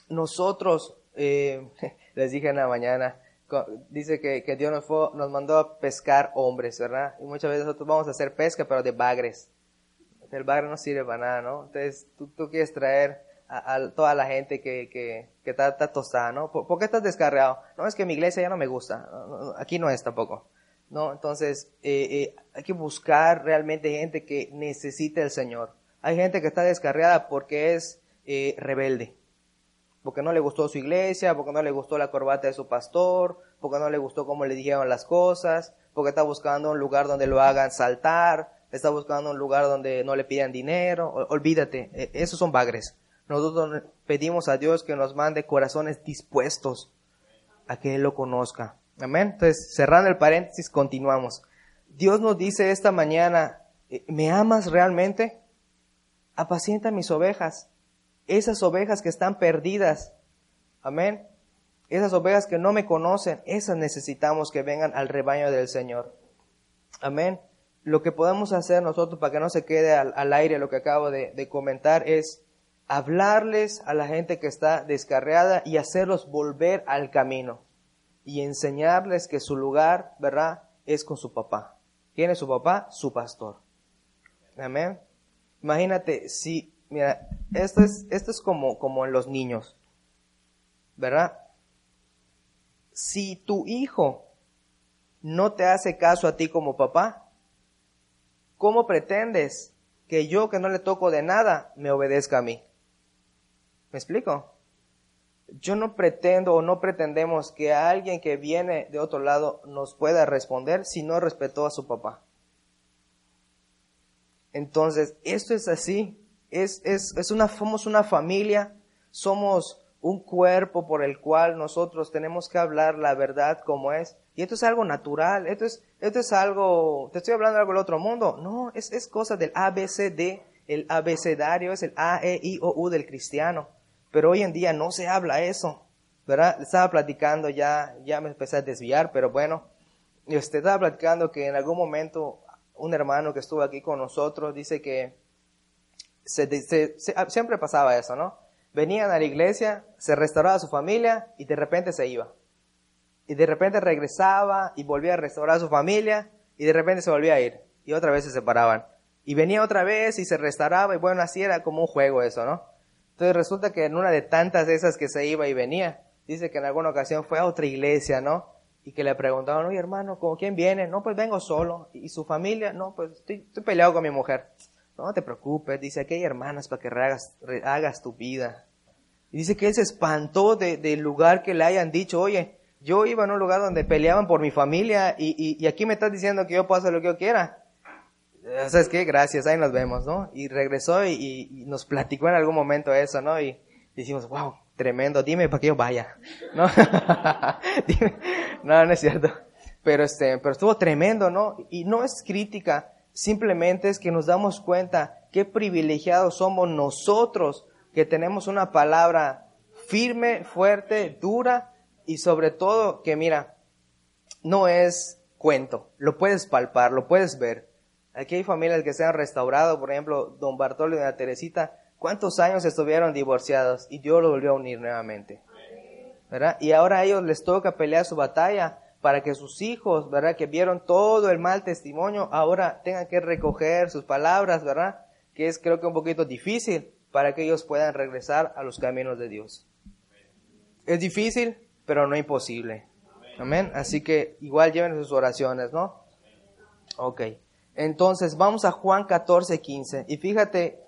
nosotros, eh, les dije en la mañana, dice que, que Dios nos, nos mandó a pescar hombres, ¿verdad? Y muchas veces nosotros vamos a hacer pesca, pero de bagres. El bagre no sirve para nada, ¿no? Entonces tú, tú quieres traer a, toda la gente que, que, que está, tostada, ¿no? ¿Por, qué estás descarriado? No, es que mi iglesia ya no me gusta. aquí no es tampoco. ¿No? Entonces, eh, eh, hay que buscar realmente gente que necesite el Señor. Hay gente que está descarriada porque es eh, rebelde. Porque no le gustó su iglesia, porque no le gustó la corbata de su pastor, porque no le gustó cómo le dijeron las cosas, porque está buscando un lugar donde lo hagan saltar, está buscando un lugar donde no le pidan dinero. olvídate, e, esos son bagres. Nosotros pedimos a Dios que nos mande corazones dispuestos a que Él lo conozca. Amén. Entonces, cerrando el paréntesis, continuamos. Dios nos dice esta mañana, eh, ¿me amas realmente? Apacienta mis ovejas, esas ovejas que están perdidas. Amén. Esas ovejas que no me conocen, esas necesitamos que vengan al rebaño del Señor. Amén. Lo que podemos hacer nosotros para que no se quede al, aire lo que acabo de comentar es hablarles a la gente que está descarriada y hacerlos volver al camino y enseñarles que su lugar, ¿verdad?, es con su papá. ¿Quién es su papá? Su pastor. Amén. Imagínate si, mira, esto es, esto es como, como en los niños, ¿verdad? Si tu hijo no te hace caso a ti como papá, ¿cómo pretendes que yo que no le toco de nada me obedezca a mí? ¿Me explico? Yo no pretendo o no pretendemos que alguien que viene de otro lado nos pueda responder si no respetó a su papá. Entonces, esto es así. Es, es, es una, somos una familia, somos un cuerpo por el cual nosotros tenemos que hablar la verdad como es. Y esto es algo natural, esto es, esto es algo, te estoy hablando de algo del otro mundo. No, es, es cosa del ABCD, el abecedario es el A, E, I, O, U del cristiano. Pero hoy en día no se habla eso, ¿verdad? Estaba platicando, ya, ya me empecé a desviar, pero bueno, usted estaba platicando que en algún momento un hermano que estuvo aquí con nosotros dice que ah, siempre pasaba eso, ¿no? Venían a la iglesia, se restauraba su familia y de repente se iba. Y de repente regresaba y volvía a restaurar a su familia y de repente se volvía a ir. Y otra vez se separaban. Y venía otra vez y se restauraba y bueno, así era como un juego eso, ¿no? Entonces resulta que en una de tantas de esas que se iba y venía, dice que en alguna ocasión fue a otra iglesia, ¿no? Y que le preguntaban, oye hermano, ¿con quién viene? No, pues vengo solo. ¿Y su familia? No, pues estoy, peleado con mi mujer. No te preocupes, dice, aquí hay hermanas para que hagas, hagas tu vida. Y dice que él se espantó del lugar que le hayan dicho, oye, yo iba en un lugar donde peleaban por mi familia y, y, y aquí me estás diciendo que yo puedo hacer lo que yo quiera. ¿Sabes qué? Gracias, ahí nos vemos, ¿no? Y regresó y, nos platicó en algún momento eso, ¿no? Y decimos, wow, tremendo, dime para que yo vaya, ¿no? no, no es cierto. Pero este, pero estuvo tremendo, ¿no? Y no es crítica, simplemente es que nos damos cuenta qué privilegiados somos nosotros que tenemos una palabra firme, fuerte, dura y sobre todo que mira, no es cuento, lo puedes palpar, lo puedes ver. Aquí hay familias que se han restaurado, por ejemplo, don Bartolo y la Teresita, ¿cuántos años estuvieron divorciados? Y Dios los volvió a unir nuevamente. ¿Verdad? Y ahora a ellos les toca pelear su batalla para que sus hijos, ¿verdad? Que vieron todo el mal testimonio, ahora tengan que recoger sus palabras, ¿verdad? Que es creo que un poquito difícil para que ellos puedan regresar a los caminos de Dios. Es difícil, pero no imposible. Amén. Así que igual lleven sus oraciones, ¿no? Ok. Entonces vamos a Juan 14, 15. Y fíjate,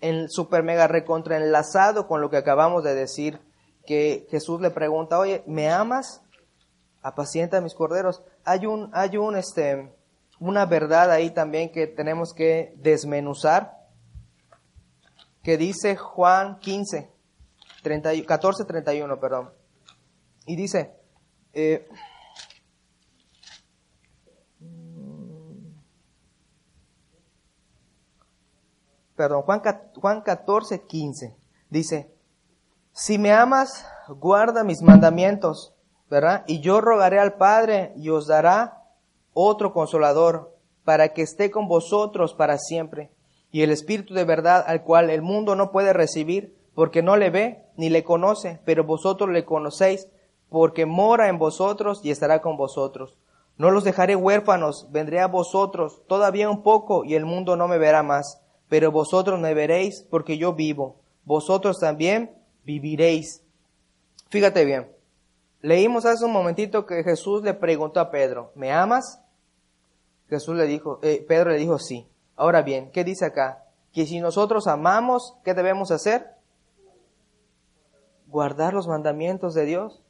en super mega recontra enlazado con lo que acabamos de decir, que Jesús le pregunta, oye, ¿me amas? Apacienta mis corderos. Hay un, hay un, este, una verdad ahí también que tenemos que desmenuzar, que dice Juan 15, 30, 14, 31, perdón. Y dice, eh, perdón, Juan, Juan 14, 15, dice, si me amas, guarda mis mandamientos, ¿verdad? Y yo rogaré al Padre y os dará otro consolador para que esté con vosotros para siempre. Y el Espíritu de verdad al cual el mundo no puede recibir porque no le ve ni le conoce, pero vosotros le conocéis porque mora en vosotros y estará con vosotros. No los dejaré huérfanos, vendré a vosotros todavía un poco y el mundo no me verá más, pero vosotros me veréis porque yo vivo. Vosotros también viviréis. Fíjate bien, leímos hace un momentito que Jesús le preguntó a Pedro, ¿me amas? Jesús le dijo, eh, Pedro le dijo sí. Ahora bien, ¿qué dice acá? Que si nosotros amamos, ¿qué debemos hacer? Guardar los mandamientos de Dios.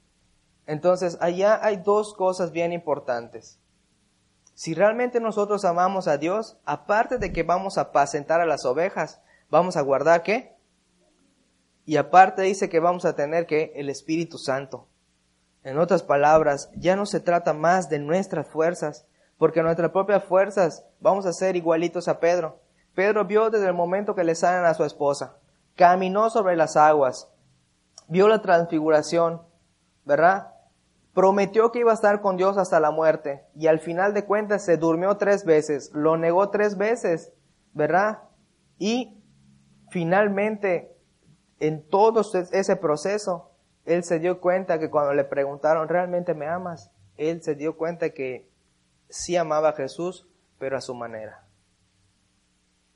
Entonces, allá hay dos cosas bien importantes. Si realmente nosotros amamos a Dios, aparte de que vamos a apacentar a las ovejas, vamos a guardar qué? Y aparte dice que vamos a tener que el Espíritu Santo. En otras palabras, ya no se trata más de nuestras fuerzas, porque nuestras propias fuerzas vamos a ser igualitos a Pedro. Pedro vio desde el momento que le salen a su esposa, caminó sobre las aguas, vio la transfiguración, ¿verdad? Prometió que iba a estar con Dios hasta la muerte y al final de cuentas se durmió tres veces, lo negó tres veces, ¿verdad? Y finalmente en todo ese proceso, él se dio cuenta que cuando le preguntaron, ¿realmente me amas? Él se dio cuenta que sí amaba a Jesús, pero a su manera.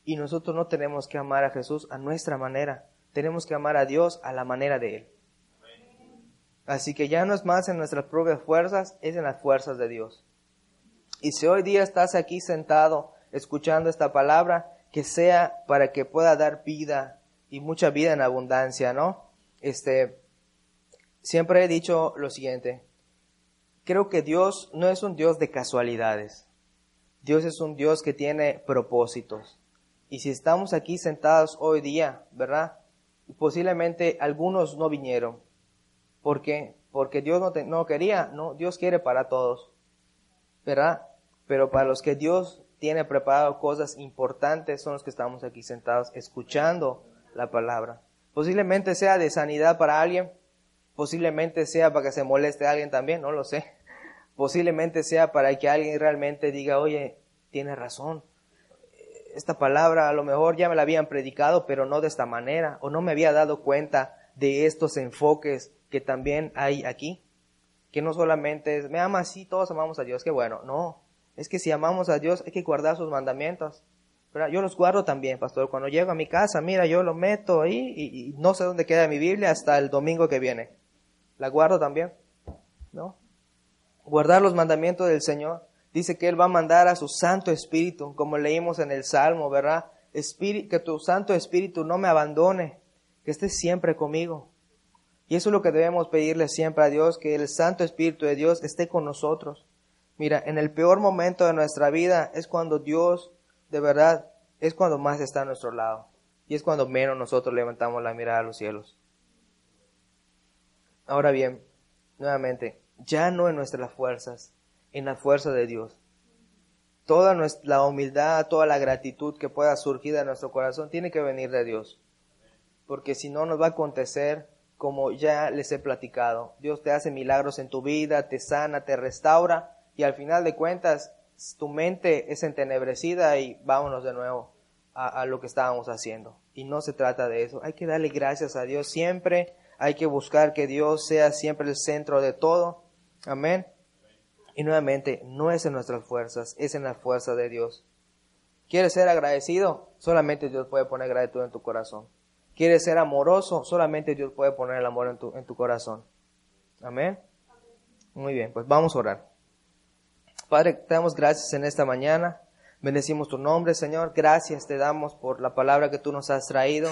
Y nosotros no tenemos que amar a Jesús a nuestra manera, tenemos que amar a Dios a la manera de Él. Así que ya no es más en nuestras propias fuerzas, es en las fuerzas de Dios. Y si hoy día estás aquí sentado escuchando esta palabra, que sea para que pueda dar vida y mucha vida en abundancia, ¿no? Este, siempre he dicho lo siguiente, creo que Dios no es un Dios de casualidades. Dios es un Dios que tiene propósitos. Y si estamos aquí sentados hoy día, ¿verdad? Posiblemente algunos no vinieron. ¿Por qué? Porque Dios no, no quería, no, Dios quiere para todos, ¿verdad? Pero para los que Dios tiene preparado cosas importantes son los que estamos aquí sentados escuchando la palabra. Posiblemente sea de sanidad para alguien, posiblemente sea para que se moleste a alguien también, no lo sé. Posiblemente sea para que alguien realmente diga, oye, tiene razón. Esta palabra a lo mejor ya me la habían predicado, pero no de esta manera, o no me había dado cuenta de estos enfoques que también hay aquí. Que no solamente es, me ama así, todos amamos a Dios, que bueno, no. Es que si amamos a Dios hay que guardar sus mandamientos. Yo los guardo también, pastor. Cuando llego a mi casa, mira, yo lo meto ahí y, y no sé dónde queda mi Biblia hasta el domingo que viene. La guardo también, ¿no? guardar los mandamientos del Señor. Dice que Él va a mandar a su Santo Espíritu, como leímos en el Salmo, ¿verdad? Espíritu, que tu Santo Espíritu no me abandone, que esté siempre conmigo. Y eso es lo que debemos pedirle siempre a Dios, que el Santo Espíritu de Dios esté con nosotros. Mira, en el peor momento de nuestra vida es cuando Dios, de verdad, es cuando más está a nuestro lado. Y es cuando menos nosotros levantamos la mirada a los cielos. Ahora bien, nuevamente, ya no en nuestras fuerzas, en la fuerza de Dios. Toda nuestra, la humildad, toda la gratitud que pueda surgir de nuestro corazón tiene que venir de Dios. Porque si no nos va a acontecer como ya les he platicado. Dios te hace milagros en tu vida, te sana, te restaura y al final de cuentas tu mente es entenebrecida y vámonos de nuevo a, a lo que estábamos haciendo. Y no se trata de eso. Hay que darle gracias a Dios siempre. Hay que buscar que Dios sea siempre el centro de todo Amén. Y nuevamente, no es en nuestras fuerzas, es en la fuerza de Dios. ¿Quieres ser agradecido? Solamente Dios puede poner gratitud en tu corazón. ¿Quieres ser amoroso? Solamente Dios puede poner el amor en tu, en tu corazón. Amén. Muy bien, pues vamos a orar. Padre, te damos gracias en esta mañana. Bendecimos tu nombre, Señor. Gracias te damos por la palabra que tú nos has traído.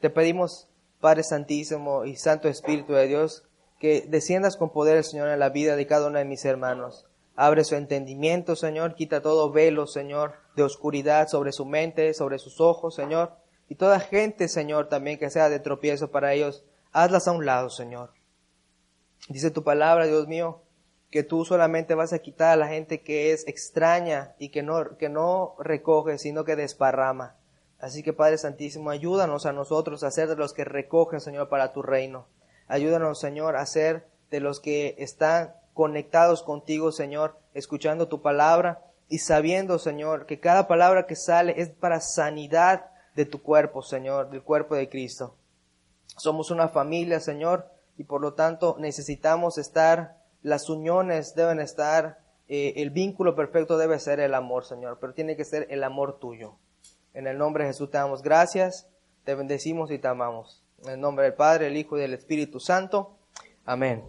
Te pedimos, Padre Santísimo y Santo Espíritu de Dios, que desciendas con poder, Señor, en la vida de cada uno de mis hermanos. Abre su entendimiento, Señor, quita todo velo, Señor, de oscuridad sobre su mente, sobre sus ojos, Señor. Y toda gente, Señor, también que sea de tropiezo para ellos, hazlas a un lado, Señor. Dice tu palabra, Dios mío, que tú solamente vas a quitar a la gente que es extraña y que no, que no recoge, sino que desparrama. Así que Padre Santísimo, ayúdanos a nosotros a ser de los que recogen, Señor, para tu reino. Ayúdanos, Señor, a ser de los que están conectados contigo, Señor, escuchando tu palabra y sabiendo, Señor, que cada palabra que sale es para sanidad de tu cuerpo, Señor, del cuerpo de Cristo. Somos una familia, Señor, y por lo tanto necesitamos estar, las uniones deben estar, eh, el vínculo perfecto debe ser el amor, Señor, pero tiene que ser el amor tuyo. En el nombre de Jesús te damos gracias, te bendecimos y te amamos. En el nombre del Padre, el Hijo y del Espíritu Santo. Amén.